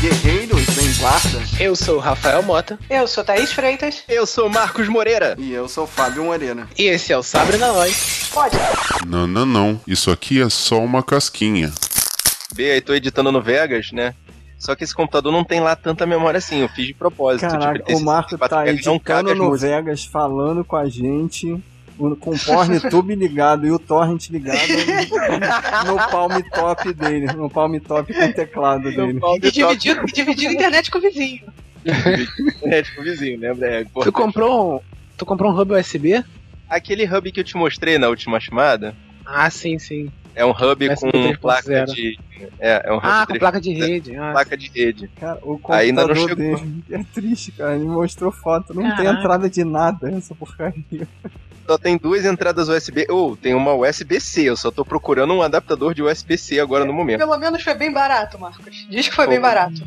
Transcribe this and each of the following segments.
Guerreiros em guarda. Eu sou o Rafael Mota. Eu sou Thaís Freitas. Eu sou Marcos Moreira. E eu sou Fábio Moreira. E esse é o Sabre na Voz. Pode. Não, não, não. Isso aqui é só uma casquinha. B, aí tô editando no Vegas, né? Só que esse computador não tem lá tanta memória assim, eu fiz de propósito. Caraca, tipo, o Marco 64 tá editando no. Vegas, falando com a gente, com o PornTube ligado e o Torrent ligado no Palm Top dele, no Palm Top com o teclado dele. E dividir, dividir a internet com o vizinho. É, tipo vizinho, lembra? É. Tu comprou um, tu comprou um hub USB? Aquele hub que eu te mostrei na última chamada Ah, sim, sim. é um hub USB com 3.0. placa de. É, é um hub Ah, com 3 placa de rede. Ah, placa de rede. Cara, o Ainda não computador chegou. dele é triste, cara. Ele mostrou foto, não tem Caraca. entrada de nada essa porcaria. Só tem duas entradas USB. Ou tem uma USB-C. Eu só tô procurando um adaptador de USB-C agora no momento. Pelo menos foi bem barato, Marcos. Diz que foi bem barato.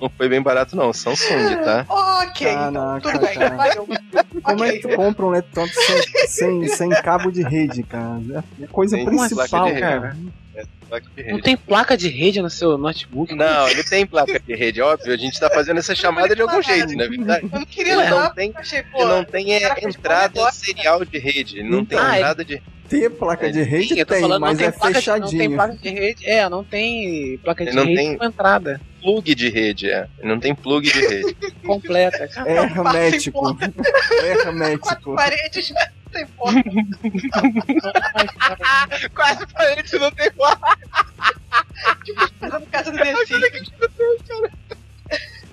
Não foi bem barato, não. Samsung, tá? Ok, então, Caraca, tudo bem. Valeu. Como é que tu compra um laptop sem, sem, sem cabo de rede, cara? É a coisa Sem principal, placa de rede. cara. Placa de não tem placa de rede no seu notebook? Não, ele tem placa de rede, óbvio. A gente tá fazendo essa chamada de algum jeito, na verdade. Eu não queria Ele levar, não tem, achei, pô. ele não tem é, fez bom entrada serial de rede. Ele não tem Ah, é- entrada de. Ter placa de rede Sim, tem, falando, mas não tem é placa de, não tem fechadinho. placa de rede. É, não tem placa de Ele não rede tem- com entrada Plug de rede, é. Ele não tem plug de rede. completa. Cara. É hermético. É hermético. paredes, tem porta. Quase parede não tem placa. No caso do Messi.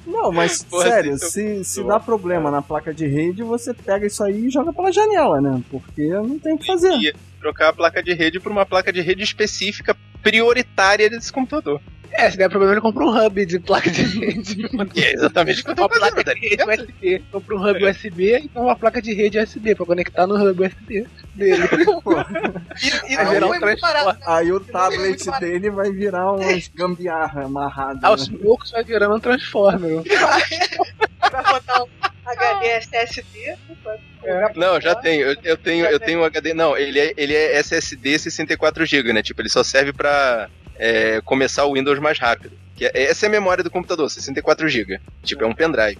Não, mas Porra, sério, vocês se, se dá problema na placa de rede, você pega isso aí e joga pela janela, né? Porque não tem o que fazer. E trocar a placa de rede por uma placa de rede específica prioritária desse computador. É, se der problema, ele compra um hub de placa de rede. É exatamente o que eu tô Uma placa de rede USB. Compra um hub USB e uma placa de rede USB pra conectar no hub USB dele. E, e Vai não virar foi um muito barato. Aí o tablet dele vai virar uns gambiarra amarrado. Aos né? poucos vai virando um Transformer. Vai botar um HD SSD. Não, já tenho. Eu, eu tenho, eu tenho um HD. Não, ele é, ele é SSD 64GB, né? Tipo, ele só serve pra é, começar o Windows mais rápido. Que é- essa é a memória do computador, 64GB. Tipo, é um pendrive.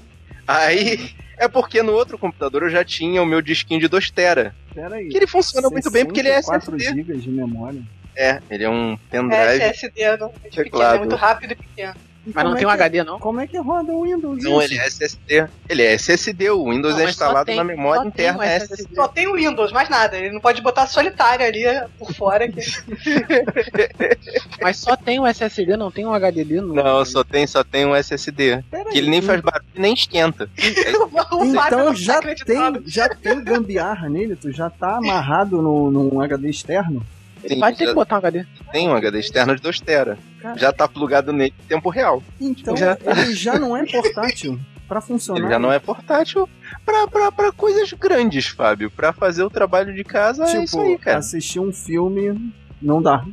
Aí. É porque no outro computador eu já tinha o meu disquinho de 2TB. Pera aí. Que ele funciona muito bem porque ele é 4 SSD. GB de memória. É, ele é um É, pendrive. SSD não, é pequeno, Teclado. é muito rápido e pequeno. Mas não tem é um que- HD, não? Como é que roda o Windows? Não, isso? ele é SSD. Ele é SSD, o Windows Não, é instalado tem- na memória interna um SSD. Só tem o Windows, mais nada. Ele não pode botar solitário ali por fora. Que... Mas só tem um SSD, não tem um HDD no. Não, só tem, só tem um SSD. Pera Que ele nem faz barulho nem esquenta. o não Então já tem, já tem gambiarra nele? Tu já tá amarrado no, num HD externo? Ele vai ter já que botar um HD. tem um HD externo de 2 TB. Cara. Já tá plugado nele em tempo real. Então Já- ele já não é portátil pra funcionar. Ele já não é portátil pra, pra, pra coisas grandes, Fábio. Pra fazer o trabalho de casa é isso aí, Tipo, cara. assistir um filme não dá.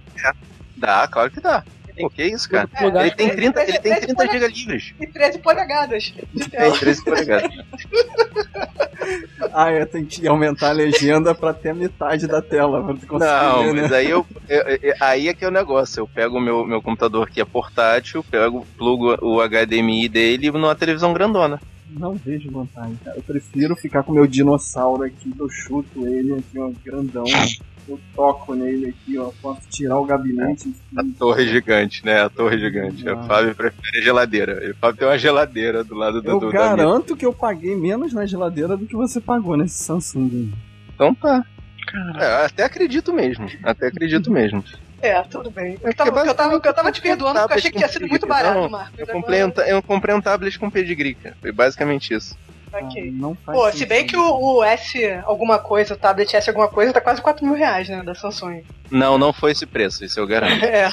Dá, claro que dá. Pô, que isso, cara? Plugar- Ele tem 30, ele tem Mas- 30 GB livres. E 13 polegadas. Tem tela. 13 polegadas. Ah, é, tem que aumentar a legenda pra ter a metade da tela. Pra tu conseguir Não, né? mas aí eu, eu- eu- aí é que é o negócio. Eu pego o meu, meu computador que é portátil, pego, plugo o HDMI dele numa televisão grandona. Não vejo vantagem, cara. Eu prefiro ficar com o meu dinossauro aqui, eu chuto ele aqui, ó, grandão. Eu toco nele aqui, ó. Posso tirar o gabinete. A torre gigante, né? A torre gigante. Ah. O Fábio prefere a geladeira. O Fábio tem uma geladeira do lado do, Eu do garanto que eu paguei menos na geladeira do que você pagou nesse Samsung. Então tá. É, até acredito mesmo. Até acredito mesmo. É, tudo bem. Eu tava, eu tava, eu tava te perdoando porque eu achei que tinha sido muito barato, Marcos. Eu comprei, um, eu comprei um tablet com pedigree, cara. Foi basicamente isso. Ok. Não faz Pô, se bem que o, o S alguma coisa, o tablet S alguma coisa, tá quase 4 mil reais, né, da Samsung. Não, não foi esse preço, isso eu garanto. É.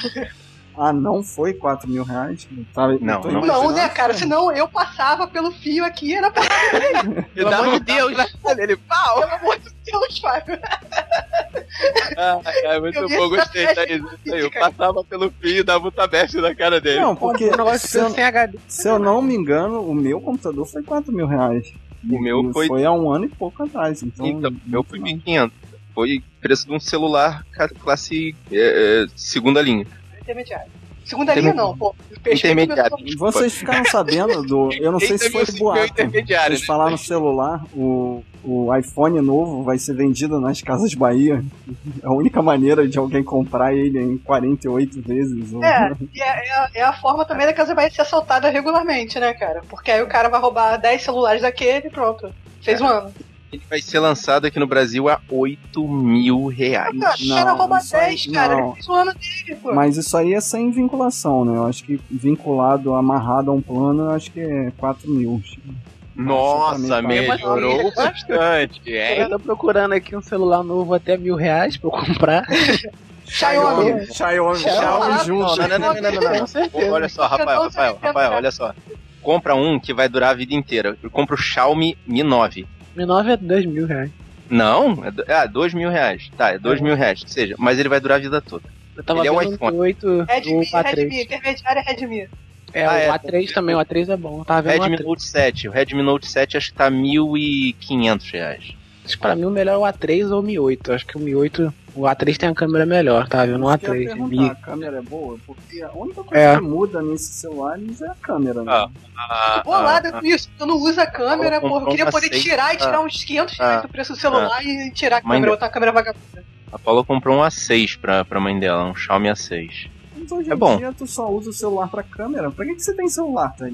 Ah, não foi 4 mil reais? Tá, eu Não, não. Não, né, cara? Senão eu passava pelo fio aqui e era pra... Pelo amor de Deus! Ele, pau! Pelo amor de Deus, Fábio. Ah, é muito Eu bom, gostei. Isso aí, Eu passava pelo fio e dava um tabete na cara dele. Não, porque negócio se eu, sem HD. se eu não me engano, o meu computador foi 4 mil reais. O meu E foi- Foi há um ano e pouco atrás. Então, Então, o meu foi não. 1.500. Foi preço de um celular classe é, é, segunda linha. Intermediário. Segunda linha não, pô. Intermediário. começou- Vocês ficaram sabendo do. Eu não sei se foi é boato. intermediário, Vocês né? falaram no celular, o, o iPhone novo vai ser vendido nas casas Bahia. É a única maneira de alguém comprar ele em 48 vezes. ou- É, e é, é a- é a forma também da casa vai ser assaltada regularmente, né, cara? Porque aí o cara vai roubar 10 celulares daquele e pronto. Fez um ano. Ele vai ser lançado aqui no Brasil a 8 mil reais. Cara, o Não, cara rouba isso aí- 10, cara. não. Ele fez um ano dele, pô. Mas isso aí é sem vinculação, né? Eu acho que vinculado, amarrado a um plano, eu acho que é 4 mil. Nossa, melhorou bastante, hein? Eu tô procurando aqui um celular novo até mil reais pra eu comprar. Xiaomi. Xiaomi, Xiaomi Xiaomi junto. Não, não, não, não, não, não, não. Olha só, Rafael, Rafael, Rafael, olha só. Compra um que vai durar a vida inteira. Compra o Xiaomi Mi 9. Mi 9 é dois mil reais. Não, é do- ah, dois mil reais. Tá, é dois mil reais. Ou seja, mas ele vai durar a vida toda. Eu tava Ele é um iPhone. um 8 Redmi, do A3. Redmi, intermediário é Redmi. É, Ah, o é. A3 também, o A3 é bom. Tava vendo Redmi o A3. Note 7. O Redmi Note 7 acho que tá 1.500 reais. Acho que pra mim o melhor é o A3 ou o Mi 8. Acho que o Mi 8, o A3 tem a câmera melhor, tá vendo? O Isso que eu ia A3. perguntar, Mi. a câmera é boa? Porque a única coisa É. que muda nesses celulares é a câmera, né? Ah, Ah, Bolada ah, com isso. Eu não uso a câmera, Ela pô. Eu queria poder seis. tirar e tirar Ah. uns 500 Ah. reais do preço do celular e tirar a câmera, botar a câmera vagabunda. a Paula comprou um A6 pra, pra mãe dela, um Xiaomi A6. Mas hoje É em bom. dia tu só usa o celular pra câmera. Pra que, que você tem celular, tá?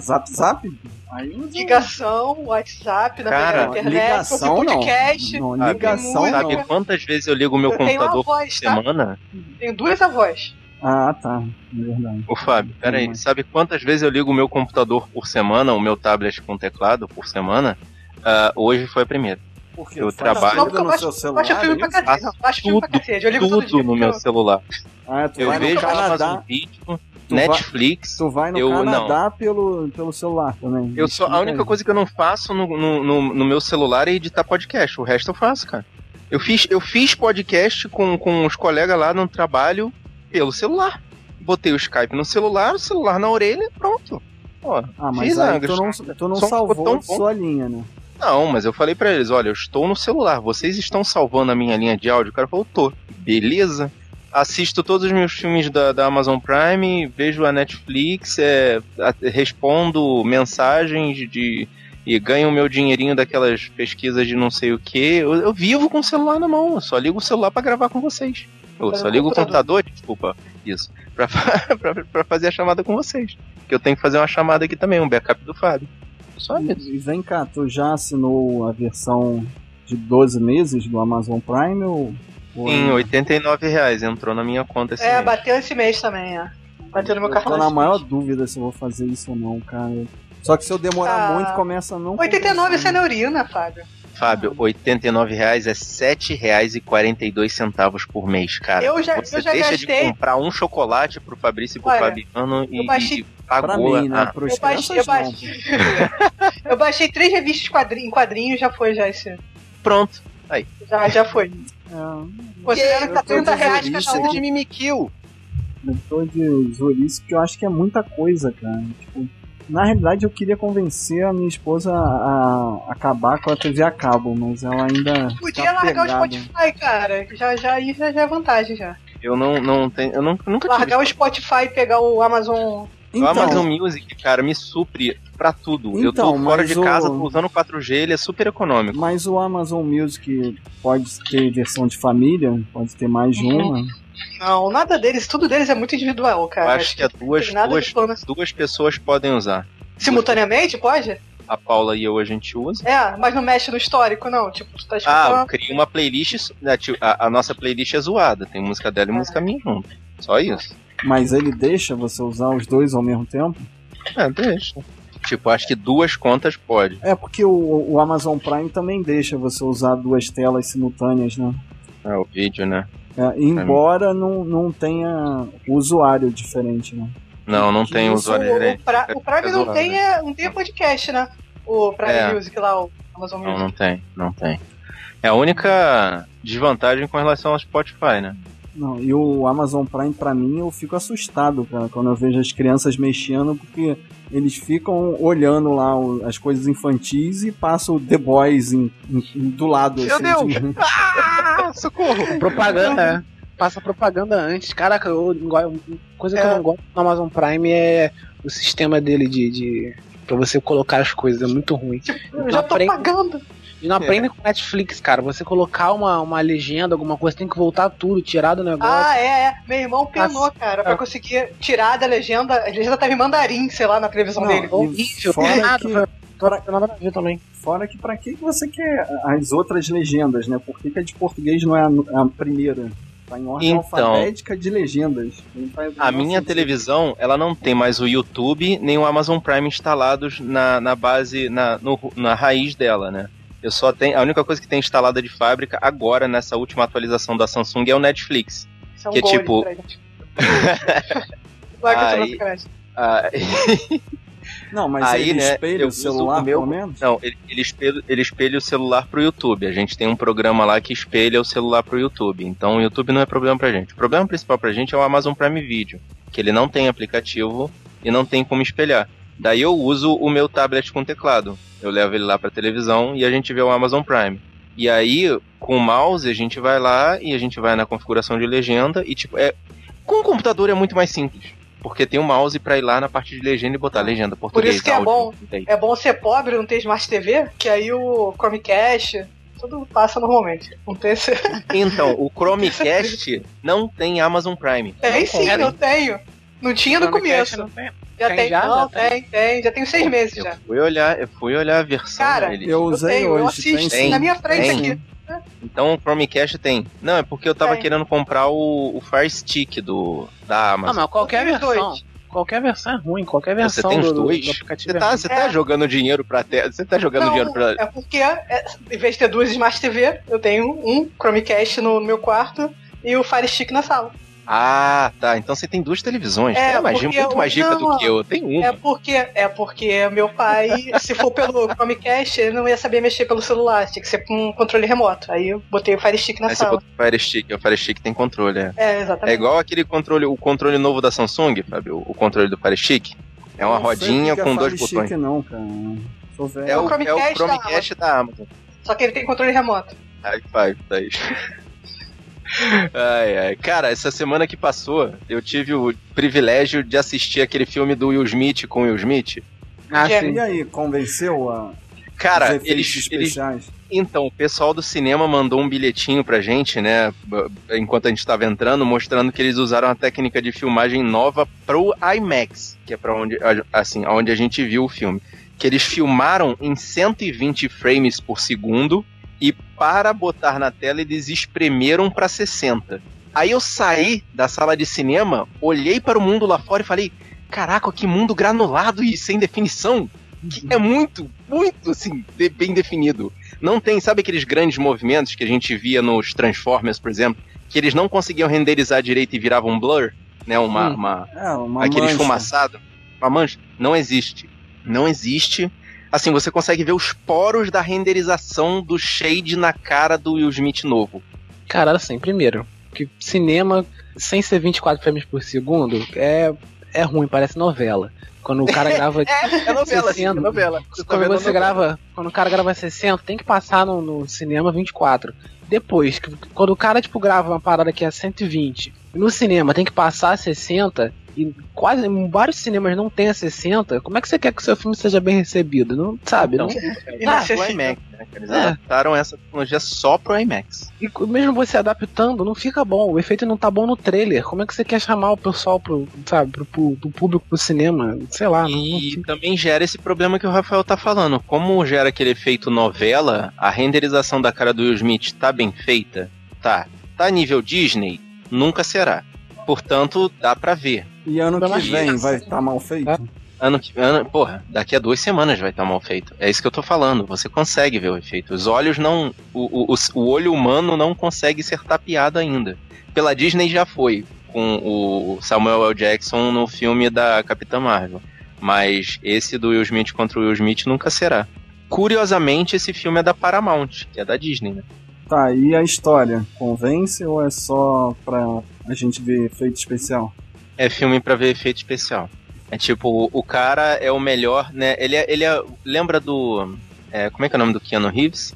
Zap zap? Aí Ligação, WhatsApp, Cara, na internet, ligação não. podcast. Não, Sabe? ligação música. Sabe não. quantas vezes eu ligo o meu eu tenho uma computador por voz, tá? semana? Tenho duas avós. Ah, tá. É verdade. Ô Fábio, peraí, Hum. sabe quantas vezes eu ligo o meu computador por semana, o meu tablet com teclado por semana? Ah, hoje foi a primeira. Porque Eu faz trabalho- Não, tudo eu no baixo, seu eu celular. baixo filme pra é cacete. Não, baixo filme pra Tudo, cacete. Eu ligo dia. Tudo no meu eu- celular. Ah, tu Eu vejo Amazon Canadá. Vídeo, Tu vai- Netflix. Tu vai no Eu- Canadá pelo, pelo celular também. Eu só, a única coisa que eu não faço no, no, no- no meu celular é editar podcast. O resto eu faço, cara. Eu fiz, eu fiz podcast com, com os colegas lá no trabalho pelo celular. Botei o Skype no celular, o celular na orelha, pronto. Pô, Ah, mas aí tu não, tu não salvou sua linha, né? Não, mas eu falei pra eles, olha, eu estou no celular, vocês estão salvando a minha linha de áudio? O cara falou, tô. Beleza. Assisto todos os meus filmes da, da Amazon Prime, vejo a Netflix, é, a- respondo mensagens de e ganho o meu dinheirinho daquelas pesquisas de não sei o que. Eu, eu vivo com o celular na mão, eu só ligo o celular pra gravar com vocês. Eu só ligo o computador- computador, desculpa, isso, pra, pra, pra fazer a chamada com vocês. Que eu tenho que fazer uma chamada aqui também, um backup do Fábio. Só isso. E vem cá, tu já assinou a versão de 12 meses do Amazon Prime ou. Sim, 89 reais entrou na minha conta esse É, mês. bateu esse mês também, é. Bateu no meu Eu cartão. tô na maior mês. dúvida se eu vou fazer isso ou não, cara. Só que se eu demorar Ah, muito, começa a não. 89 compensar. isso é neurina, Fábio. Fábio, 89 reais é R$ 7,42 por mês, cara. Eu já- Você eu já deixa gastei- de comprar um chocolate pro Fabrício e pro Olha, Fabiano e, eu baixei- e Pra pagou mim, né? a- Eu baixei, eu baixei. eu baixei três revistas em quadrinhos, já foi já esse. Pronto. Já, já foi. Tá eu tô 30 de reais jurista cada um. de Mimikyu. Eu tô de jurista porque eu acho que é muita coisa, cara. Tipo, na realidade, eu queria convencer a minha esposa a, acabar com a TV a cabo, mas ela ainda. Podia tá largar pegada. o Spotify, cara. Já, já, aí já, é vantagem já. Eu não, não tenho. Eu não, nunca tive. Largar o Spotify e pegar o Amazon. O Então, Amazon Music, cara, me supre pra tudo. eu tô Então, fora de o- casa, tô usando 4G, ele é super econômico. mas o Amazon Music pode ter versão de família, pode ter mais de Uhum. uma. Não, nada deles, tudo deles é muito individual, Eu cara. acho que é duas, duas, duas pessoas podem usar. Simultaneamente, pode? A Paula e eu a gente usa. É, mas não mexe no histórico, não. Tipo, tu tá Ah, escutando. eu criei uma playlist. né, tio, A, a nossa playlist é zoada. Tem música dela e música minha junto. Só isso. Mas ele deixa você usar os dois ao mesmo tempo? É, deixa. Tipo, acho que duas contas pode. É porque o, o Amazon Prime também deixa você usar duas telas simultâneas, né? É, o vídeo, né? É, embora não, não tenha usuário diferente, né? Não, não tem isso, usuário diferente. o, pra, É- o Prime é não, tem, é, não tem podcast, né? O Prime É. Music lá, o Amazon Não, Music. não tem, não tem. É a única desvantagem com relação ao Spotify, né? Não, e o Amazon Prime, pra mim, eu fico assustado, cara, quando eu vejo as crianças mexendo, porque eles ficam olhando lá as coisas infantis e passam o The Boys em- em- do lado. Meu assim, Deus! tipo, Ah, socorro! Propaganda, é. Passa propaganda antes. Caraca, eu, coisa que eu É. não gosto no Amazon Prime é o sistema dele de. de pra você colocar as coisas, é muito ruim. Eu já tô aprende- pagando. E não aprende com Netflix, cara. Você colocar uma, uma legenda, alguma coisa, tem que voltar tudo, tirar do negócio. Ah, é, é. Meu irmão penou, Nossa. cara, pra conseguir tirar da legenda. A legenda tava em mandarim, sei lá, na televisão Não, dele. e horrível, fora nada, que- foi- não tem nada a ver também. Fora que pra que que você quer as outras legendas, né? Por que, que a de português não é a, a primeira? Tá em ordem Então. alfabética de legendas. O A minha sentido. televisão, ela não tem mais o YouTube nem o Amazon Prime instalados na, na base, na, no- na raiz dela, né? Eu só tenho. A única coisa que tem instalada de fábrica agora, nessa última atualização da Samsung, é o Netflix. Isso é um que gol tipo- Aí- Não, mas Aí, ele né, espelha eu o uso celular, o meu- pelo menos? não, ele, ele, espelha, ele espelha o celular pro YouTube. A gente tem um programa lá que espelha o celular pro YouTube. Então o YouTube não é problema pra gente. O problema principal pra gente é o Amazon Prime Video, que ele não tem aplicativo e não tem como espelhar. Daí eu uso o meu tablet com teclado. Eu levo ele lá pra televisão e a gente vê o Amazon Prime. E aí, com o mouse, a gente vai lá e a gente vai na configuração de legenda e tipo, é. Com o computador é muito mais simples. Porque tem o mouse pra ir lá na parte de legenda e botar legenda português. isso que é áudio, bom. daí. É bom ser pobre, não ter Smart TV, que aí o Chromecast, tudo passa normalmente. Não tem esse... Então, o Chromecast não tem Amazon Prime. Tem sim, eu tenho. Não tinha no começo. não tem. Já Tem tem, já? não, Já tem, tem. Já tem seis meses Eu já. fui olhar, eu fui olhar a versão Cara. Eu Eu usei tenho, eu hoje. assisto tem, na minha frente Tem. aqui. Então o Chromecast tem. Não, é porque eu tava Tem. querendo comprar o, o Fire Stick do, da Ah, Amazon. mas qualquer Eu versão. dois. Qualquer versão é ruim, qualquer Você versão tem os do, do- dois? do aplicativo Você é tá, ruim. você tá É. jogando dinheiro pra terra. Você tá jogando Não, dinheiro pra. é porque, é, em vez de ter duas Smart TV, eu tenho um Chromecast no meu quarto e o Fire Stick na sala. Ah, tá. Então você tem duas televisões. É, É, mais, muito eu- mais rica do que eu. Eu tenho uma. É porque, é porque meu pai, se for pelo Chromecast, ele não ia saber mexer pelo celular, tinha que ser com um controle remoto. Aí eu botei o Fire Stick na Aí você sala. bota o Fire Stick. O Fire Stick tem controle, é. É, É exatamente. igual aquele controle, o controle novo da Samsung, Fábio, o controle do Fire Stick. É uma Não rodinha é com dois Fire botões. Stick, não, cara. Sou velho. É o, é o Chromecast da Chromecast da Amazon. Só que ele tem controle remoto. High five, Thaís. Ai, ai. Cara, essa semana que passou, eu tive o privilégio de assistir aquele filme do Will Smith com o Will Smith. Ah, sim. E aí, convenceu a Cara, eles, eles. especiais? Então, o pessoal do cinema mandou um bilhetinho pra gente, né? Enquanto a gente tava entrando, mostrando que eles usaram a técnica de filmagem nova pro IMAX, que é pra onde, assim, onde a gente viu o filme. Que eles filmaram em 120 frames por segundo e para botar na tela eles espremeram pra 60. Aí eu saí da sala de cinema, olhei para o mundo lá fora e falei: Caraca, que mundo granulado e sem definição! Que é muito, muito assim, bem definido. Não tem, sabe aqueles grandes movimentos que a gente via nos Transformers, por exemplo, que eles não conseguiam renderizar direito e viravam um blur, né? Uma, Hum. uma- É, uma aquele mancha. esfumaçado, uma mancha. Não existe. Não existe. Assim, você consegue ver os poros da renderização do shade na cara do Will Smith novo. Cara, assim, primeiro, que cinema sem ser 24 frames por segundo é, é ruim, parece novela. Quando o cara grava. É novela, assim, é 60. novela. Você tá quando a você novela. grava. Quando o cara grava 60, tem que passar no, no cinema 24. Depois, quando o cara, tipo, grava uma parada que é 120, e no cinema tem que passar a 60, e quase em vários cinemas não tem a 60, como é que você quer que o seu filme seja bem recebido? Não sabe? Então, não, é Inacessível. pro IMAX, né? Eles É. adaptaram essa tecnologia só pro IMAX. E mesmo você adaptando, não fica bom. O efeito não tá bom no trailer. Como é que você quer chamar o pessoal pro, sabe, pro, pro, pro público pro cinema? Sei lá, não, não E fica. também gera esse problema que o Rafael tá falando. Como gera aquele efeito novela, a renderização da cara do Will Smith tá bem feita? Tá. Tá nível Disney? Nunca será. Portanto, dá pra ver. E ano que vem vai estar mal feito? É. Ano que ano, porra, daqui a duas semanas vai estar mal feito. É isso que eu tô falando. Você consegue ver o efeito. Os olhos não. O, o, o olho humano não consegue ser tapeado ainda. Pela Disney já foi, com o Samuel L. Jackson no filme da Capitã Marvel. Mas esse do Will Smith contra o Will Smith nunca será. Curiosamente, esse filme é da Paramount, que é da Disney, né? Tá, e a história? Convence ou é só pra a gente ver efeito especial? É filme pra ver efeito especial. É tipo, o cara é o melhor, né? Ele é. Ele é lembra do. é, como é que é o nome do Keanu Reeves?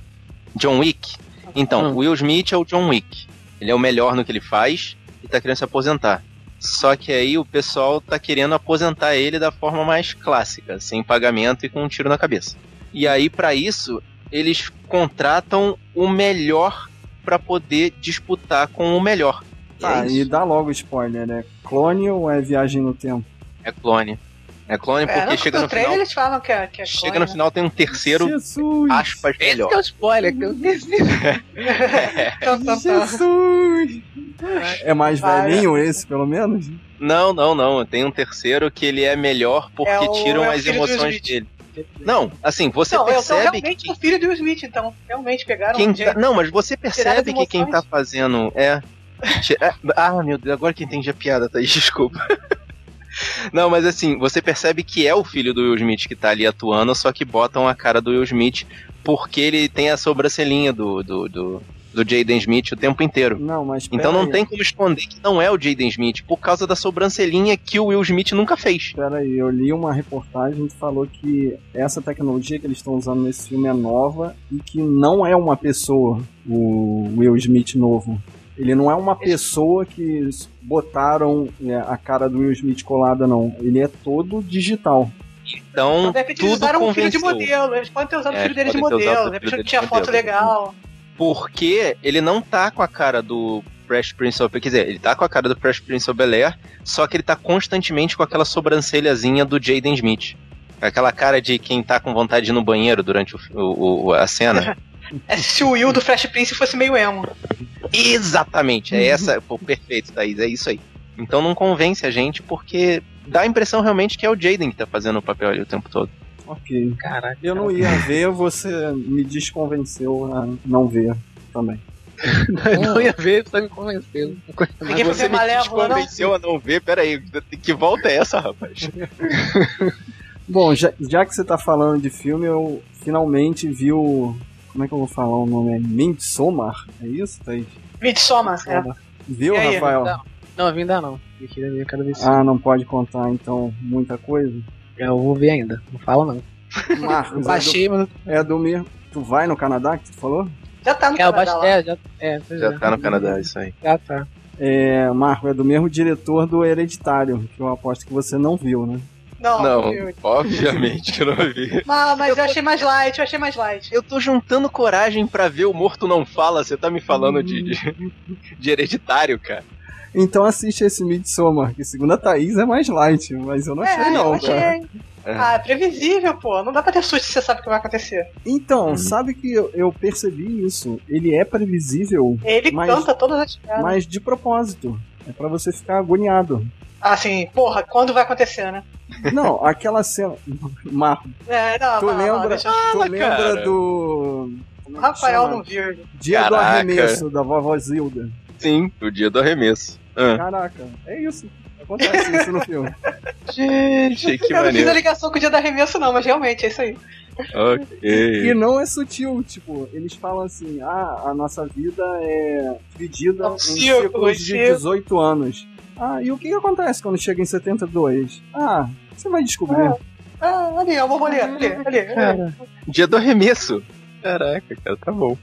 John Wick. Então, Hum. Will Smith é o John Wick. Ele é o melhor no que ele faz e tá querendo se aposentar. Só que aí o pessoal tá querendo aposentar ele da forma mais clássica, sem pagamento e com um tiro na cabeça. E aí, pra isso, eles contratam o melhor pra poder disputar com o melhor. E Tá, é e dá logo spoiler, é clone ou é viagem no tempo? É clone. É clone É, porque no, chega no final. eles falam que é, que é Chega clone, no né? final tem um terceiro Jesus! aspas Esse melhor. que é o spoiler, que. Tum, tum, tum. Jesus! É mais Vai. velhinho esse, pelo menos? Não, não, não. Tem um terceiro que ele é melhor porque É o- tiram é o as emoções dele. Não, assim, você Não, percebe realmente que o filho do Will Smith, então. Realmente pegaram quem um tá... Não, mas você percebe que quem tá fazendo é... É- Ah, meu Deus, agora que entendi a piada, Thaís, desculpa. Não, mas assim, você percebe que é o filho do Will Smith que tá ali atuando, só que botam a cara do Will Smith porque ele tem a sobrancelhinha do, do, do, do Jaden Smith o tempo inteiro. Não, mas Então não aí. tem como esconder que não é o Jaden Smith, por causa da sobrancelhinha que o Will Smith nunca fez. Pera aí, eu li uma reportagem que falou que essa tecnologia que eles estão usando nesse filme é nova e que não é uma pessoa, o Will Smith novo. Ele não é uma pessoa que botaram é, a cara do Will Smith colada, não. Ele é todo digital. Então, Então, de repente eles tudo usaram um filho de modelo. Eles podem ter usado o É, filho deles de modelo. o De filho repente tinha de foto modelo. legal. Porque ele não tá com a cara do Fresh Prince of... Quer dizer, ele tá com a cara do Fresh Prince of Bel-Air, só que ele tá constantemente com aquela sobrancelhazinha do Jaden Smith. Aquela cara de quem tá com vontade de ir no banheiro durante o, o- o- a cena. É se o Will do Fresh Prince fosse meio emo. Exatamente, é essa. Pô, perfeito, Thaís, é isso aí. Então não convence a gente, porque dá a impressão realmente que é o Jaden que tá fazendo o papel ali o tempo todo. Ok. Caraca. Eu não ia ver, você me desconvenceu a não ver também. Eu não ia ver, você me convenceu. Ninguém Malévola, não? desconvenceu a não ver, peraí, que volta é essa, rapaz? Bom, já, já que você tá falando de filme, eu finalmente vi o. Como é que eu vou falar o nome? É Midsommar? É isso, Thaís? Midsommar, é. Viu, aí, Rafael? Não, não, ainda não. Eu queria ver, eu quero ver. Ah, não pode contar então muita coisa? Eu vou ver ainda. Não fala não. Marcos, é do, Baixei, mas. é do mesmo. Tu vai no Canadá que tu falou? Já tá no É, eu Canadá baixei. lá. É, já. É, Já é. tá no Canadá, isso aí. Já tá. É, Marco, é do mesmo diretor do Hereditário, que eu aposto que você não viu, né? Não, Não, eu- obviamente que eu não vi. Não, mas eu achei mais light, eu achei mais light. Eu tô juntando coragem pra ver o Morto Não Fala, você tá me falando de, de, de hereditário, cara. Então assiste esse Midsommar, que segundo a Thaís é mais light, mas eu não achei é, não, eu achei. cara. Ah, é previsível, pô. Não dá pra ter susto se você sabe o que vai acontecer. Então, sabe que eu, eu percebi isso? Ele é previsível, Ele Mas- canta todas as piadas. mas de propósito. É pra você ficar agoniado. Assim, porra, quando vai acontecer, né? Não, aquela cena. Marco, É, não, tu não, não, lembra, deixa eu- tu lembra cara. do. é Rafael não viu. Dia do Caraca. arremesso da vovó Zilda. Sim, o dia do arremesso. Ah. Caraca, é isso. Acontece isso no filme. Gente, que eu não fiz a maneiro. ligação com o dia do arremesso, não, mas realmente é isso aí. E Ok. não é sutil, tipo, eles falam assim, ah, a nossa vida é dividida É em ciclo, ciclos de ciclo. 18 anos. Ah, e o que, que acontece quando chega em 72? Ah, você vai descobrir. Ah, ali, é o borboleta, ali, ali. ali. Cara, Dia do arremesso. Caraca, cara, tá bom.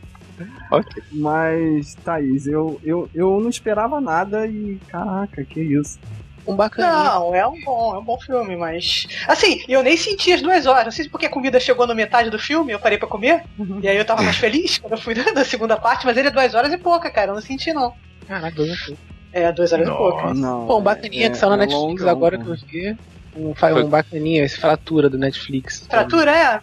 Ok. Mas, Thaís, eu, eu, eu não esperava nada e, caraca, que isso. um bacana. Não, é um bom, é um bom filme, mas. Assim, eu nem senti as duas horas. Não sei se porque a comida chegou na metade do filme, eu parei pra comer. E aí eu tava mais feliz quando eu fui da segunda parte, mas ele é duas horas e pouca, cara. Eu não senti, não. Caraca, dois aqui. É, duas horas e pouca. Não, Pô, um bacaninha é- que saiu na é Netflix longão, agora que eu vi. Um, um bacaninha, esse Fratura do Netflix. Fratura, é.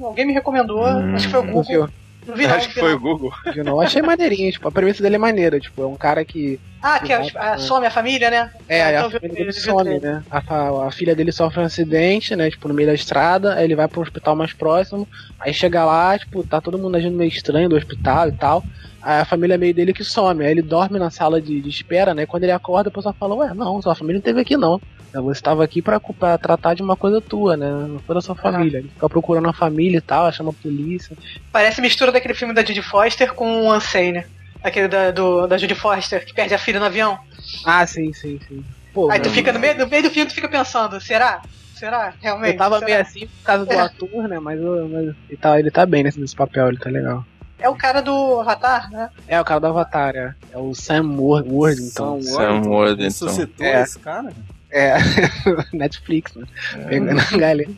Alguém me recomendou, acho que foi o Não Google. Viu? Não vi, não. Acho que foi o Google. Não? Achei maneirinho, tipo, a premissa dele é maneira, tipo, é um cara que. Ah, que é, a, some a família, né? É, Ah, então a eu família eu dele o some, né? A, a filha dele sofre um acidente, né? Tipo, no meio da estrada, aí ele vai pro hospital mais próximo, aí chega lá, tipo, tá todo mundo agindo meio estranho do hospital e tal. Aí a família meio dele que some, aí ele dorme na sala de, de espera, né? Quando ele acorda, a pessoa fala, ué, não, sua família não teve aqui não. Você estava aqui pra, pra tratar de uma coisa tua, né? Não foi da sua família. Ele fica procurando a família e tal, chama a polícia. Parece mistura daquele filme da Judy Foster com o Unsane, né? Aquele da, do, da Judy Foster, que perde a filha no avião. Ah, sim, sim, sim. Pô, Aí tu fica no meio, no meio do filme, tu fica pensando, será? Será? Realmente? Eu tava Será? meio assim por causa do ator, né? Mas, eu- mas ele, tá, ele tá bem nesse, nesse papel, ele tá legal. É o cara do Avatar, né? É o cara do Avatar, é. É o Sam Wor- Worthington. Sam Worthington. Ressuscitou É. esse cara? É, Netflix, né? Pegando a galera.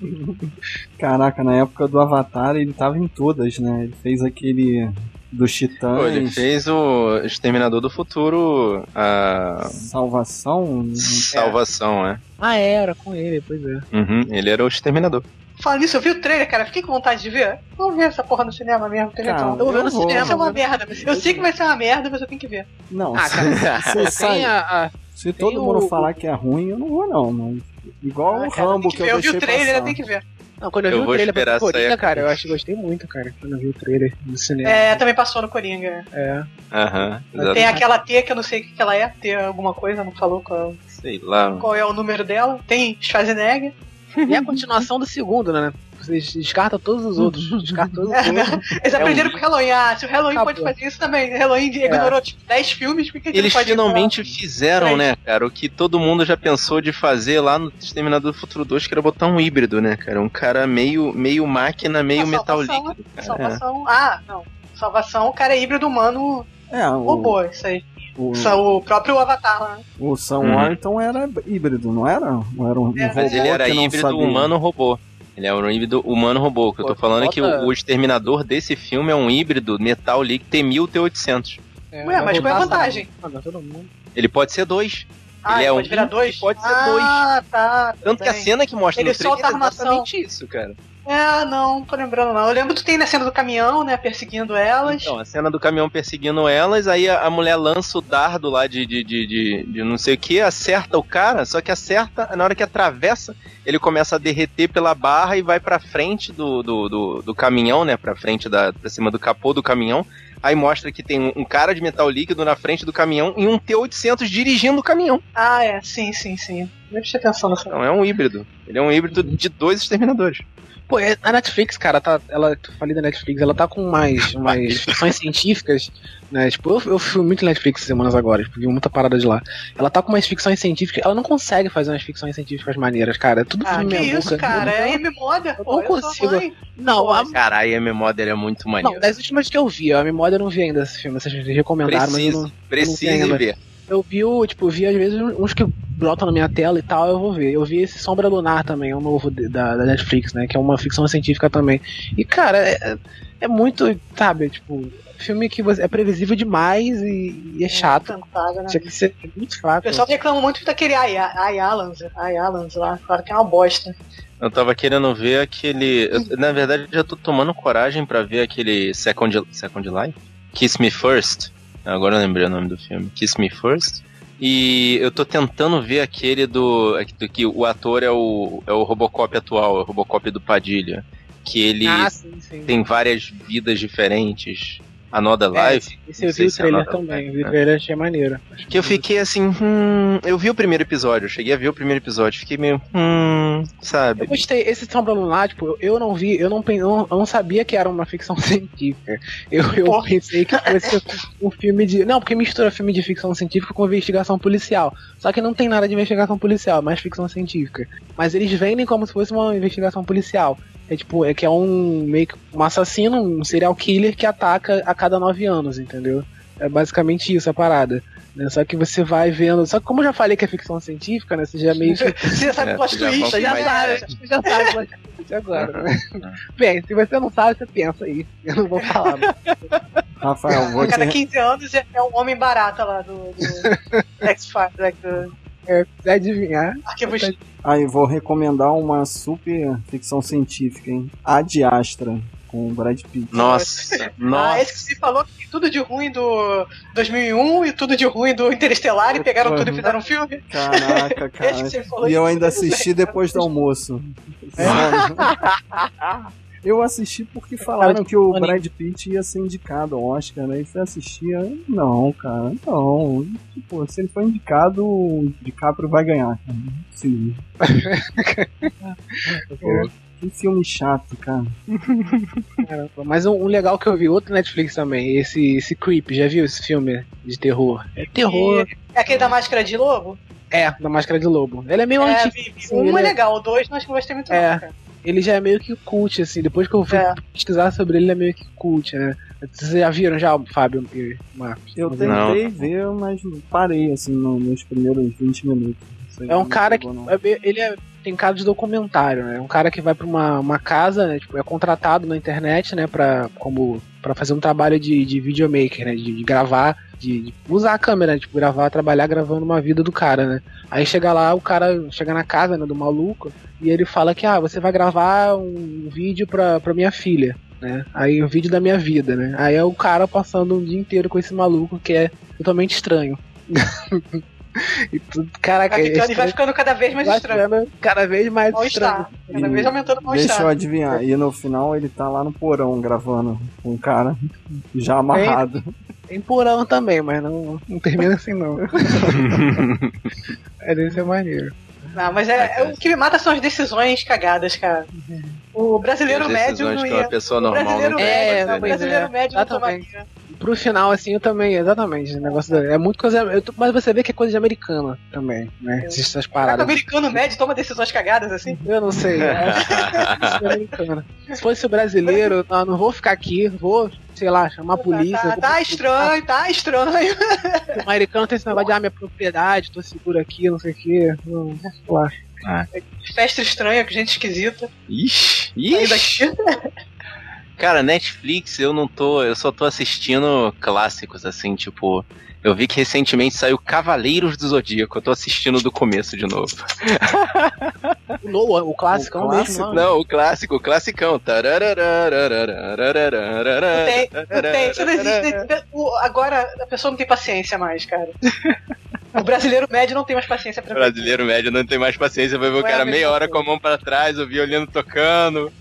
Caraca, na época do Avatar ele tava em todas, né? Ele fez aquele dos Titãs. Pô, ele fez o Exterminador do Futuro, a Salvação. salvação, é. Ah, é, era com ele, pois é. Uhum, ele era o Exterminador. Falando nisso, eu vi o trailer, cara. Fiquei com vontade de ver. Vamos ver essa porra no cinema mesmo. Tem Cara. Eu vou ver no vou. cinema. É uma merda. Eu sei que vai ser uma merda, mas eu tenho que ver. Não, Ah, cara, tem sai- a, a- se todo tem mundo o- falar que é ruim, eu não vou não, igual Ah, o cara, Rambo tem que, que eu. Eu vi o trailer, passar. tenho que ver. Não, quando eu, Eu vi o vou trailer Coringa, cara, eu acho que gostei muito, cara. Quando eu vi o trailer no cinema. É, também passou no Coringa. É. Aham, Tem exatamente. aquela T que eu não sei o que que ela é. T alguma coisa, não falou qual, Sei lá. qual é o número dela. Tem Schwarzenegger. E a continuação do segundo, né? Descarta todos os outros. Descarta todos os É, outros. Eles aprenderam um- com o Halloween. Ah, se o Halloween Acabou. pode fazer isso também. O Halloween ignorou tipo 10 filmes, por que que Eles finalmente fizeram, né, cara, o que todo mundo já pensou de fazer lá no Exterminador do Futuro 2, que era botar um híbrido, né, cara? Um cara meio, meio máquina, meio Ah, metal salvação, líquido. cara. Salvação. Ah, não. Salvação, o cara é híbrido humano É, o, robô, isso aí. o, O próprio Avatar lá. né? o Sam Uhum. Worthington era híbrido, não era? Não era um, um É, Mas robô ele era que não híbrido sabia. humano-robô. Ele é um híbrido humano-robô. O que eu tô Pô, falando é que o, o exterminador desse filme é um híbrido metal líquido T-1000 T-800. É, Ué, mas qual é a vantagem? sabe? Ah, todo mundo. Ele pode ser dois. Ah, Ele é pode um virar dois? pode ser ah, tá. tudo Tanto que a bem. cena que mostra Ele no trailer é armação. exatamente isso, cara. É, não, não tô lembrando não. Eu lembro que tem na cena do caminhão, né, perseguindo elas. Então, a cena do caminhão perseguindo elas, aí a, a mulher lança o dardo lá de, de, de, de, de não sei o que, acerta o cara, só que acerta, na hora que atravessa, ele começa a derreter pela barra e vai pra frente do, do, do, do caminhão, né? Pra frente da. pra cima do capô do caminhão. Aí mostra que tem um, cara de metal líquido na frente do caminhão e um T-800 dirigindo o caminhão. Ah, é, sim, sim, sim. Nem prestei atenção nessa. Então é um híbrido. Ele é um híbrido de dois exterminadores. Pô, é- a Netflix, cara, tá. Ela, tu falei da Netflix, ela tá com mais, mais ficções científicas, né? Tipo, eu, eu fui muito Netflix semanas agora, tipo, vi muita parada de lá. Ela tá com umas ficções científicas, ela não consegue fazer umas ficções científicas maneiras, cara. É tudo Ah, filme que meia isso, boca. cara? Eu É M Modder, eu pô. não sou consigo. Não, a, Caralho, a memória é muito maneiro. não, das últimas que eu vi, a memória eu não vi ainda esse filme, vocês recomendaram, mas eu não. Ainda. ver. Eu vi o, tipo, vi às vezes uns que brotam na minha tela e tal, eu vou ver. Eu vi esse Sombra Lunar também, é um novo de- da, da Netflix, né? Que é uma ficção científica também. E, cara, é, é muito, sabe, tipo, filme que você, é previsível demais e, e é chato. Cantada, né? Tinha que ser muito O fraco. pessoal reclama muito daquele Ai Ai Allans, Ai Allans lá. Claro que é uma bosta. Eu tava querendo ver aquele. eu- na verdade, eu já tô tomando coragem pra ver aquele Second, Second Life? Kiss Me First. Agora eu lembrei o nome do filme. Kiss Me First. E eu tô tentando ver aquele do. do que o ator é o, é o Robocop atual, é o Robocop do Padilha. Que ele Ah, sim, sim. tem várias vidas diferentes. Another É, Life. Esse eu Não sei vi o se é trailer Another também, vi o né? trailer achei maneiro. Que eu fiquei assim, hum. Eu vi o primeiro episódio, eu cheguei a ver o primeiro episódio, fiquei meio. Hum. Sabe? Eu gostei, esse Sombra Lunar, tipo, eu- eu não vi, eu não, eu não, eu sabia que era uma ficção científica. Eu, eu Porra. pensei que fosse um filme de. Não, porque mistura filme de ficção científica com investigação policial. Só que não tem nada de investigação policial, é mais ficção científica. Mas eles vendem como se fosse uma investigação policial. É tipo, é que é um meio que um assassino, um serial killer que ataca a cada nove anos, entendeu? É basicamente isso a parada. né? Só que você vai vendo. Só que como eu já falei que é ficção científica, né? Você já meio que Você já sabe É, o plot você já twist, volta já sabe. já sabe de agora. né? Bem, se você não sabe, você pensa aí. Eu não vou falar. mas- Rafael, vou A cada te, 15 anos é é o homem barata lá do, do X-Files, né, É, adivinhar. Arquivos aí vou recomendar uma super ficção científica, hein? Ad Astra, com o Brad Pitt. Nossa, Ah, nossa. esse que você falou que tem tudo de ruim do 2001 e tudo de ruim do Interestelar e pegaram tudo e fizeram um filme. Caraca, Esse que cara. você falou. E eu ainda sei. assisti depois do almoço. É. Eu assisti porque falaram que o Maneiro. Brad Pitt ia ser indicado ao Oscar, né? E fui assistir, aí, não, cara, não. Tipo, se ele for indicado, o DiCaprio vai ganhar, cara. Sim. Pô, que filme chato, cara. Caramba. Mas um, um legal que eu vi, outro Netflix também, esse, esse Creep, já viu esse filme de terror? É terror. É aquele da máscara de lobo? É, da Máscara de Lobo. Ele é meio é, antigo. assim, um é é- legal, o dois não acho que gostei muito É. cara. Ele já é meio que cult, assim. Depois que eu fui É. pesquisar sobre ele, ele é meio que cult, né? Vocês já viram já, Fábio e Marcos? Eu Não. tentei ver, mas parei, assim, no- nos primeiros 20 minutos. Não É um cara que. não. é meio- ele é, tem cara de documentário, né? Um cara que vai pra uma, uma casa, né? Tipo, é contratado na internet, né? Pra, como, pra fazer um trabalho de, de videomaker, né? De, de gravar, de, de usar a câmera, né? Tipo, gravar, trabalhar gravando uma vida do cara, né? Aí chega lá, o cara chega na casa né, do maluco e ele fala que, ah, você vai gravar um vídeo pra, pra minha filha. Né? Aí o vídeo da minha vida, né? Aí é o cara passando um dia inteiro com esse maluco que é totalmente estranho. e tudo, caraca, Vai é ficando, e vai estranho. ficando cada vez mais estranho. cada vez mais estranho. Mal-estar. Cada vez aumentando o Deixa eu mal-estar. adivinhar. E no final ele tá lá no porão gravando com o cara já amarrado. Tem porão também, mas não, não termina assim não. é deve ser maneiro. Não, mas é, é- o que me mata são as decisões cagadas, cara. O brasileiro As médio decisões não que uma ia. pessoa O normal brasileiro não É, médio, pode o brasileiro é, médio não tomaria. Pro final, assim, eu também, exatamente. O negócio é muito coisa. tô- mas você vê que é coisa de americana também, né? Essas que o paradas. americano médio toma decisões cagadas assim? Eu não sei. é. Se fosse o brasileiro, não, não vou ficar aqui, vou, sei lá, chamar a polícia. Tá, vou- tá estranho, tá estranho. O americano tem esse negócio de ah, minha propriedade, tô seguro aqui, não sei o quê. Não, sei lá. Festa estranha, com gente esquisita. Ixi, ixi. Cara, Netflix, eu não tô. Eu só tô assistindo clássicos, assim, tipo. Eu vi que recentemente saiu Cavaleiros do Zodíaco. Eu tô assistindo do começo de novo. O Noah, o clássico, O mesmo. clássico? não. Não, o clássico, o classicão. Não tem, não tem, isso não existe. O- Agora a pessoa não tem paciência mais, cara. O brasileiro médio não tem mais paciência pra O brasileiro médio não tem mais paciência, vai ver o é cara meia hora com a mão pra trás, o violino tocando.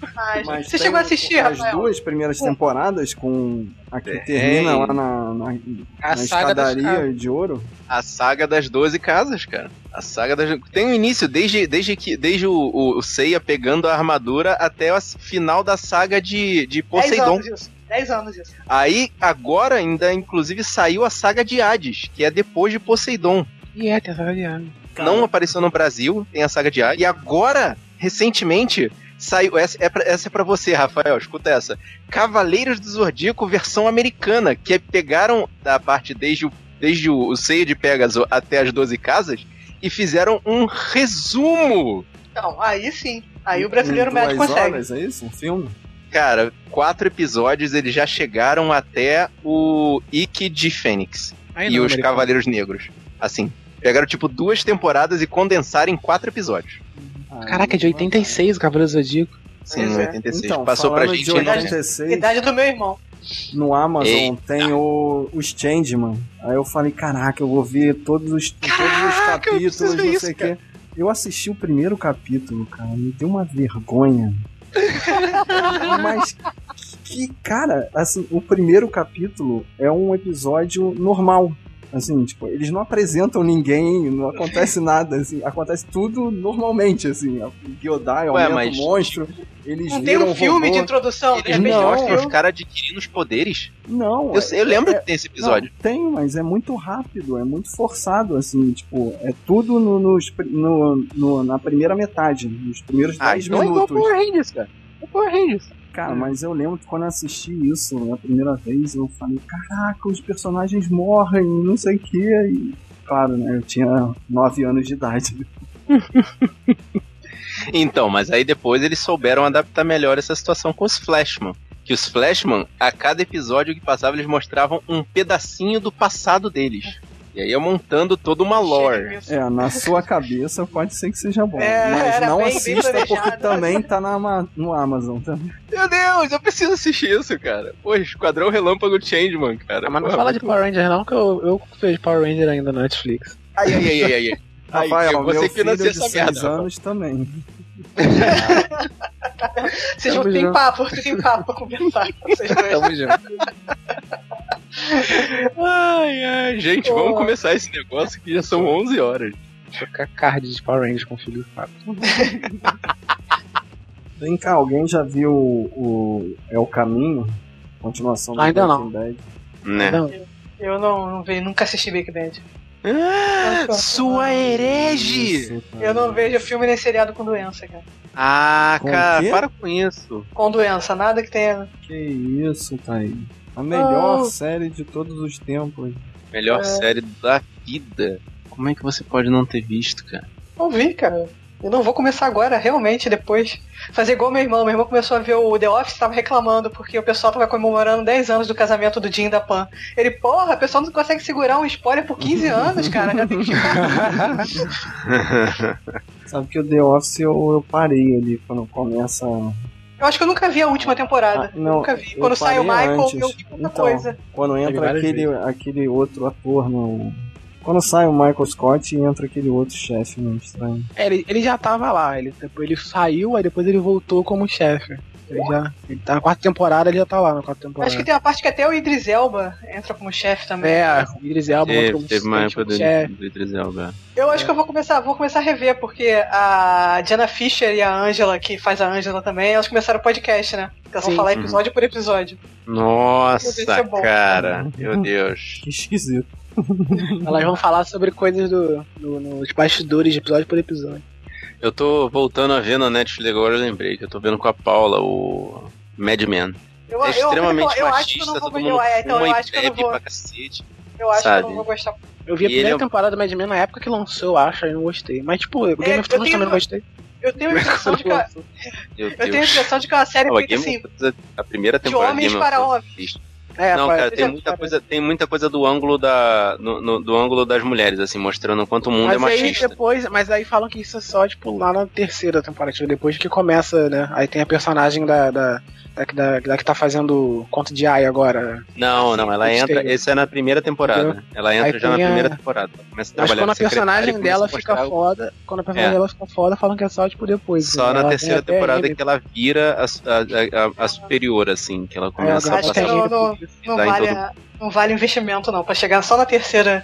Mas Você chegou a assistir, as Rafael? duas primeiras temporadas com a que Tem. termina lá na, na, A na escadaria de ouro. A saga das 12 casas, cara. A saga das. Tem um início, desde, desde, que, desde o, o, o Seiya pegando a armadura até o final da saga de, de Poseidon. isso. 10 anos isso. Aí, agora, ainda, inclusive, saiu a saga de Hades, que é depois de Poseidon. E é, tem essa variável. Não apareceu no Brasil, tem a saga de Hades. E agora, recentemente, saiu. Essa é pra, essa é pra você, Rafael, escuta essa. Cavaleiros do Zodíaco versão americana, que é- pegaram da parte desde o, desde o, o Seio de Pegasus até as 12 casas e fizeram um resumo. Então, aí sim. Aí o brasileiro médio duas consegue. horas, é isso? Um filme? Cara, quatro episódios, eles já chegaram até o Ike de Fênix Aí e não, os americano. Cavaleiros Negros. Assim, pegaram tipo duas temporadas e condensaram em quatro episódios. Ah, Caraca, é de 86 o Cavaleiro Zodíaco. Sim, é. 86. Então, Passou pra gente de em 86, Idade do meu irmão. no Amazon Eita. tem o, os Changeman. Aí eu falei, caraca, eu vou ver todos os, todos os Caraca, eu preciso capítulos, não sei o quê. Eu assisti o primeiro capítulo, cara, me deu uma vergonha. Mas que, cara, assim, o primeiro capítulo é um episódio normal. Assim, tipo, eles não apresentam ninguém, não acontece nada, assim, acontece tudo normalmente, assim. O Gyodai Ué, aumenta mas, o monstro, eles Não tem um filme robô. de introdução? Eles de repente, Não. mostram um os caras adquirindo os poderes. Não, Eu, eu lembro é- que tem esse episódio. Não, tem, mas é muito rápido, é muito forçado, assim, tipo, é tudo no, nos pri- no- no- na primeira metade, nos primeiros Ah, 10 Não é igual minutos. Power Rangers, cara. É Power Rangers. Cara, mas eu lembro que quando eu assisti isso na primeira vez, eu falei, caraca, os personagens morrem, não sei o que, e claro, né, eu tinha 9 anos de idade. Então, mas aí depois eles souberam adaptar melhor essa situação com os Flashman. Que os Flashman, a cada episódio que passava, eles mostravam um pedacinho do passado deles. E aí ia montando toda uma lore. É, na sua cabeça pode ser que seja bom, É, mas não assista porque planejado. também tá na, no Amazon, tá? Meu Deus, eu preciso assistir isso, cara. Pô, Esquadrão Relâmpago Changeman, cara. Ah, mas não Pô, fala de Power Ranger não, que eu, eu vejo Power Ranger ainda na Netflix. Ai, ai, ai, ai, ai. Rafael, você meu financia filho de essa 6 merda, anos também. Vocês têm junto. papo, vocês têm papo pra conversar. Vocês dois. Tamo junto. Ai, ai, gente, Pô. vamos começar esse negócio que já são 11 horas. Trocar card de Power Rangers com o filho do Fábio. Vem cá, alguém já viu o, o É o Caminho? Continuação do Ainda Breaking Bad? Né? Não. Eu não, não vi, nunca assisti Big Band. Ah, sua herege! Cara. Eu não vejo filme nem seriado com doença, cara. Ah, Com cara, quê? para com isso. Com doença, nada que tenha. Que isso, Thaís. A melhor Oh. série de todos os tempos. Melhor É. série da vida. Como é que você pode não ter visto, cara? Não vi, cara. Eu não vou começar agora, realmente, depois. Fazer igual meu irmão. Meu irmão começou a ver o The Office tava reclamando porque o pessoal tava comemorando 10 anos do casamento do Jim e da Pan. Ele, porra, o pessoal não consegue segurar um spoiler por 15 anos, cara. Já tem que. Sabe que o The Office eu, eu parei ali quando começa. Eu acho que eu nunca vi a última temporada. Ah, não, nunca vi. Quando sai o Michael, antes. eu vi muita Então, coisa. Quando entra aquele, aquele outro ator no. Quando sai o Michael Scott e entra aquele outro chefe meio estranho. É, ele, ele já tava lá, ele, depois ele saiu, aí depois ele voltou como chefe. Ele já. Ele tá na quarta temporada, ele já tá lá na quarta temporada. Acho que tem uma parte que até o Idris Elba entra como chefe também. É, o Idris Elba Teve, como teve uma época como do, chefe. do Idris Elba. Eu acho que eu vou começar, vou começar a rever, porque a Diana Fisher e a Angela, que faz a Angela também, elas começaram o podcast, né? Elas vão Sim. falar episódio por episódio. Nossa, ser bom. cara. Meu Deus. Que esquisito. Elas vão falar sobre coisas do, do- nos bastidores de episódio por episódio. Eu tô voltando a ver na Netflix agora, eu lembrei que eu tô vendo com a Paula o Mad Men. Eu, É eu- extremamente eu, eu acho que eu machista, não vou todo eu, mundo é, então, eu acho que eu e não vou. pra cacete. Eu acho que sabe? eu não vou gostar. Eu vi a E primeira ele é- temporada do Mad Men na época que lançou, eu acho, aí não gostei. Mas, tipo, o Game É, of Thrones eu tenho- também não gostei. Eu tenho a impressão de que, a- eu tenho a impressão de que é uma série feita assim, Thrones, a primeira de temporada homens Game of para homens. É, Não, cara, tem muita coisa, tem muita coisa do ângulo da no, no- do ângulo das mulheres, assim, mostrando o quanto o mundo é Mas aí machista. depois, mas aí falam que isso é só, tipo, lá na terceira temporada, tipo, depois que começa, né? Aí tem a personagem da, da, da, que- da, que tá fazendo conto de Ai agora. Não, não, ela entra. Esse é na primeira temporada. Ela entra Aí já na a- primeira temporada. Começa a Mas trabalhar quando a personagem dela fica o- foda, quando a personagem É. dela fica foda, falam que é só, tipo, depois. Só né? na Ela terceira temporada que ela vira a, a, a- superior, assim, que ela começa agora a que passar. não- tem não- vale, todo- a- não vale investimento, não, pra chegar só na terceira.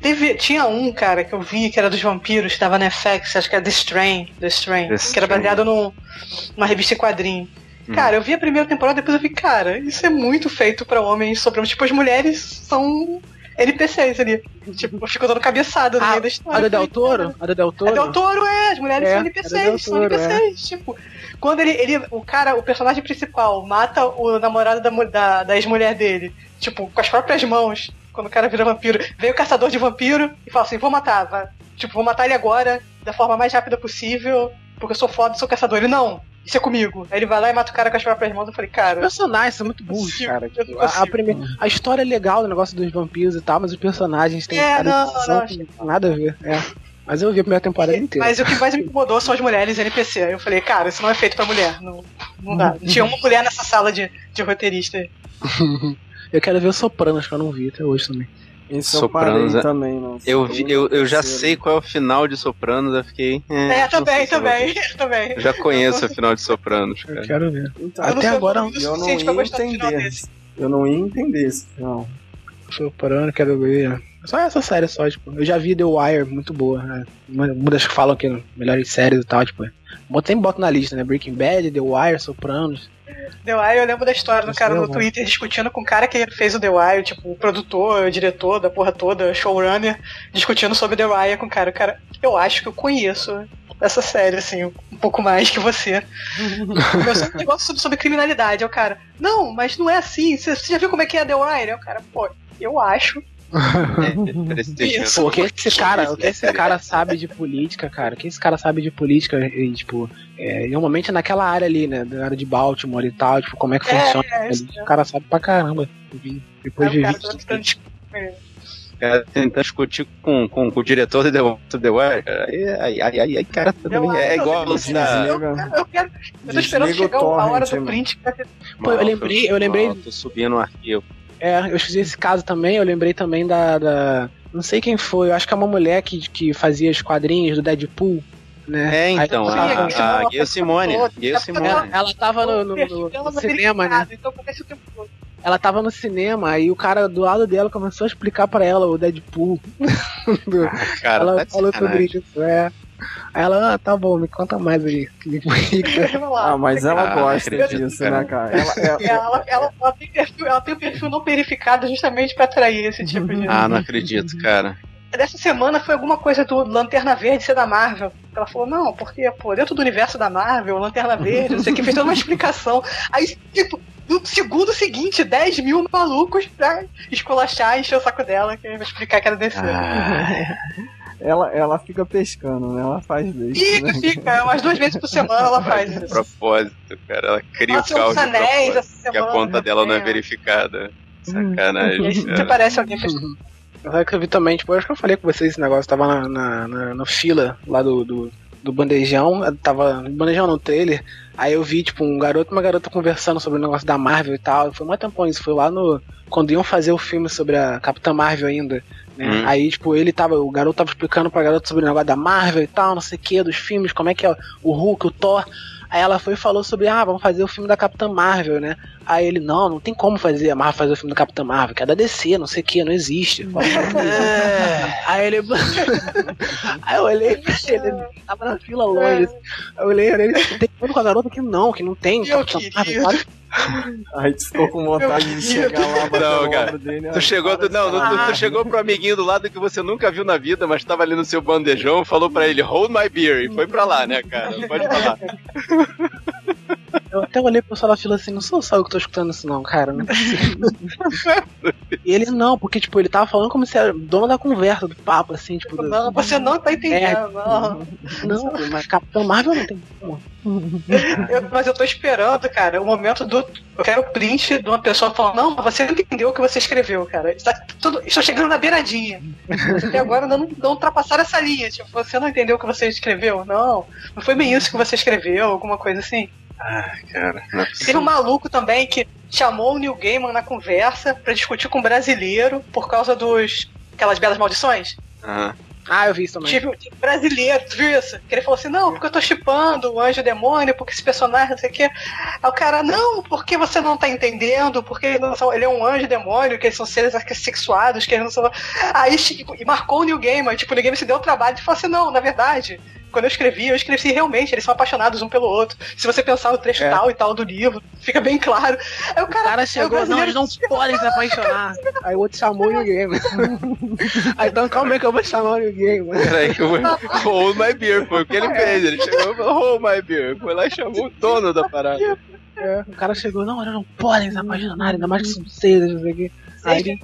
Teve, tinha um, cara, que eu vi que era dos vampiros, que tava na FX, acho que era The Strain, The Strain, The que era baseado num, numa revista em quadrinho. Uhum. Cara, eu vi a primeira temporada, depois eu vi, cara, isso é muito feito pra homens sobre. Tipo, as mulheres são NPCs ali. Tipo, eu fico dando cabeçada no Ah, meio da A história. do Del Toro? A do Del A Toro? Del Toro é, as mulheres É, são a NPCs, são Toro, NPCs. Tipo, quando ele, ele. O cara, o personagem principal mata o namorado da, da, da ex-mulher dele, tipo, com as próprias mãos, quando o cara vira vampiro, vem o caçador de vampiro e fala assim: vou matar, vai. Tipo, vou matar ele agora, da forma mais rápida possível, porque eu sou foda, sou caçador. Ele, não, isso é comigo. Aí ele vai lá e mata o cara com as próprias mãos. Eu falei, Os cara. personagens são muito burros, cara. Tipo, não a, a, primeira, a história é legal do negócio dos vampiros e tal, mas os personagens têm É, não, não, não tem nada a ver. É. Mas eu vi a primeira temporada inteira. Mas o que mais me incomodou são as mulheres NPC. Aí Eu falei, cara, isso não é feito pra mulher. Não, não dá. Não tinha uma mulher nessa sala de, de roteirista. Eu quero ver o Sopranos, que eu não vi até hoje também. Esse eu Sopranos, parei é- também, não. Eu, vi, eu, eu já sei qual é o final de Sopranos, eu fiquei. É, não sei também, eu também, também. Eu já conheço o final de Sopranos, Eu cara. quero ver. Então, Eu não Até sei agora eu não pra ia entender. Eu não ia entender esse final. Soprano, quero ver. Só essa série só, tipo. Eu já vi The Wire, muito boa. Né? Muitas que falam que é melhores séries e tal, tipo. Sempre boto na lista, né? Breaking Bad, The Wire, Sopranos. The Wire, eu lembro da história do cara é no bom. Twitter discutindo com o cara que fez o The Wire, tipo, o produtor, o diretor da porra toda, showrunner, discutindo sobre The Wire com o cara. O cara, eu acho que eu conheço essa série, assim, um pouco mais que você. eu negócio sobre, sobre criminalidade. É o cara, não, mas não é assim. Você já viu como é que é The Wire? É o cara, pô, eu acho. É, Isso. o que esse cara, o que esse cara sabe de política, cara? O que esse cara sabe de política e, tipo, é, normalmente é naquela área ali, né? Da área de Baltimore e tal, tipo, como é que É, funciona. é, o cara sabe pra caramba. Depois Aí de o cara vídeo. tá tentando discutir. cara tentando discutir com, com, com o diretor do The, do The Wire. Aí, aí, aí, aí, cara, também é igual a lance da. Eu, eu quero. Eu tô esperando chegar a hora do print. Pô, eu lembrei- eu lembrei- Mal, Tô subindo o arquivo. É, eu fiz esse caso também, eu lembrei também da, da- Não sei quem foi, eu acho que é uma mulher que, que fazia os quadrinhos do Deadpool. né? É, então, ela a, tava- a Gayle Simone. Gayle Simone. ela, ela tava no, no- no- Ela no cinema, né? Então acontece o tempo todo. Ela tava no cinema e o cara do lado dela começou a explicar pra ela o Deadpool. Do- Cara, ela tá falou sobre isso, é. Aí ela, ah, tá bom, me conta mais aí. Ah, mas ela Ah, gosta disso, né, cara? Ela, ela- Ela, ela, ela tem perfil, ela tem um perfil não verificado justamente pra atrair esse tipo de. Ah, não acredito, cara. Dessa semana foi alguma coisa do Lanterna Verde ser da Marvel. Ela falou, não, porque, pô, dentro do universo da Marvel, Lanterna Verde, não sei o que, fez toda uma explicação. Aí, tipo, no segundo seguinte, 10 mil malucos pra esculachar e encher o saco dela, que vai explicar que era DC. Ah, ela, ela fica pescando, né? Ela faz isso. Fica, né? fica, umas duas vezes por semana ela faz isso. propósito, cara. Ela cria Ela o caos uns anéis que a conta dela não é é. verificada. Sacanagem. você parece alguém Sabe que eu vi também, tipo, eu acho que eu falei com vocês esse negócio, tava na, na, na- no fila lá do, do, do bandejão, eu tava no bandejão no trailer, aí eu vi, tipo, um garoto e uma garota conversando sobre o negócio da Marvel e tal, foi muito tempão isso, foi lá no, quando iam fazer o filme sobre a Capitã Marvel ainda, né, Hum. aí, tipo, ele tava, o garoto tava explicando pra garota sobre o negócio da Marvel e tal, não sei o que, dos filmes, como é que é o Hulk, o Thor, Aí ela foi e falou sobre, ah, vamos fazer o filme da Capitã Marvel, né? Aí ele, não, não tem como fazer a Marvel fazer o filme da Capitã Marvel, que é da DC, não sei o que, não existe. "É." Aí ele. Aí eu olhei pra ele, ele tava na fila longe. Aí eu olhei, ele tem filme com a garota que não, que não tem. Capitã. Marvel, claro Aí tu ficou com vontade de chegar lá, bater Não, no cara. dele. Tu chegou, tu, não, tu, tu- tu chegou pro amiguinho do lado que você nunca viu na vida, mas tava ali no seu bandejão, falou pra ele, hold my beer, e foi pra lá, né, cara? Pode falar. Eu até olhei pro pessoal da fila assim, não sou só eu que tô escutando isso não, cara, não é possível. e ele não, porque tipo, ele tava falando como se era dono da conversa, do papo, assim, tipo, do- Não, você não tá entendendo, não. não, mas Capitão Marvel não tem como. Eu- mas eu tô esperando, cara, o momento do. Eu quero o print de uma pessoa falando, não, mas você não entendeu o que você escreveu, cara. Está, tudo, estou chegando na beiradinha. Até agora não, não ultrapassaram essa linha. Tipo, você não entendeu o que você escreveu? Não. Não foi bem isso que você escreveu, alguma coisa assim. Cara, não é Teve um maluco também que chamou o Neil Gaiman na conversa pra discutir com um brasileiro por causa dos. aquelas belas maldições. Aham. Ah, eu vi isso também. Tipo, tipo, brasileiro, tu viu isso? Que ele falou assim, não, porque eu tô chipando o anjo e o demônio, porque esse personagem, não sei o quê. Aí o cara, não, porque você não tá entendendo, porque ele, não são- ele é um anjo e demônio, que eles são seres sexuados, que eles não são. Aí tipo, e marcou o New Gamer, tipo, o New Gamer se deu o trabalho de falar assim, não, na verdade. Quando eu escrevi, eu escrevi realmente, eles são apaixonados um pelo outro. Se você pensar no trecho É. tal e tal do livro, fica bem claro. Aí o O cara, cara aí o chegou, não, eles não podem se apaixonar. Aí o outro chamou o Game. Aí então calma aí que eu vou chamar o New Game. Peraí que eu vou. Hold my beer, foi o que ele fez. Ele chegou e falou, hold my beer. Foi lá e chamou o dono da parada. É, o cara chegou, não, eles não podem se apaixonar, ainda mais que são seis, não sei o quê. Aí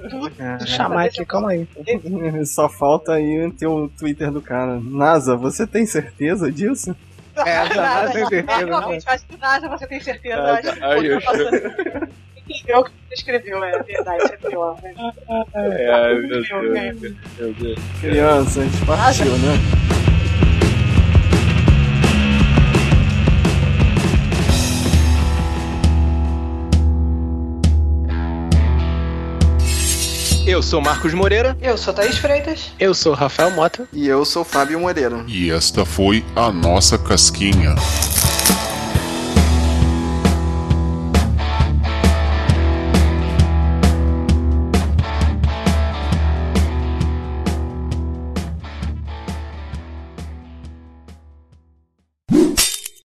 chamar aqui, calma aí. Só falta aí ter o Twitter do cara. NASA, você tem certeza disso? É, Nada, nada, tem certeza, é, realmente, acho que nada você tem certeza. Tá. Ai, eu você entendeu o que você escreveu, é verdade, é pior, né? Ai, meu Deus. Meu Deus. Crianças, partiu, né? Eu sou Marcos Moreira. Eu sou Thaís Freitas. Eu sou o Rafael Mota. E eu sou Fábio Moreira. E esta foi a nossa casquinha.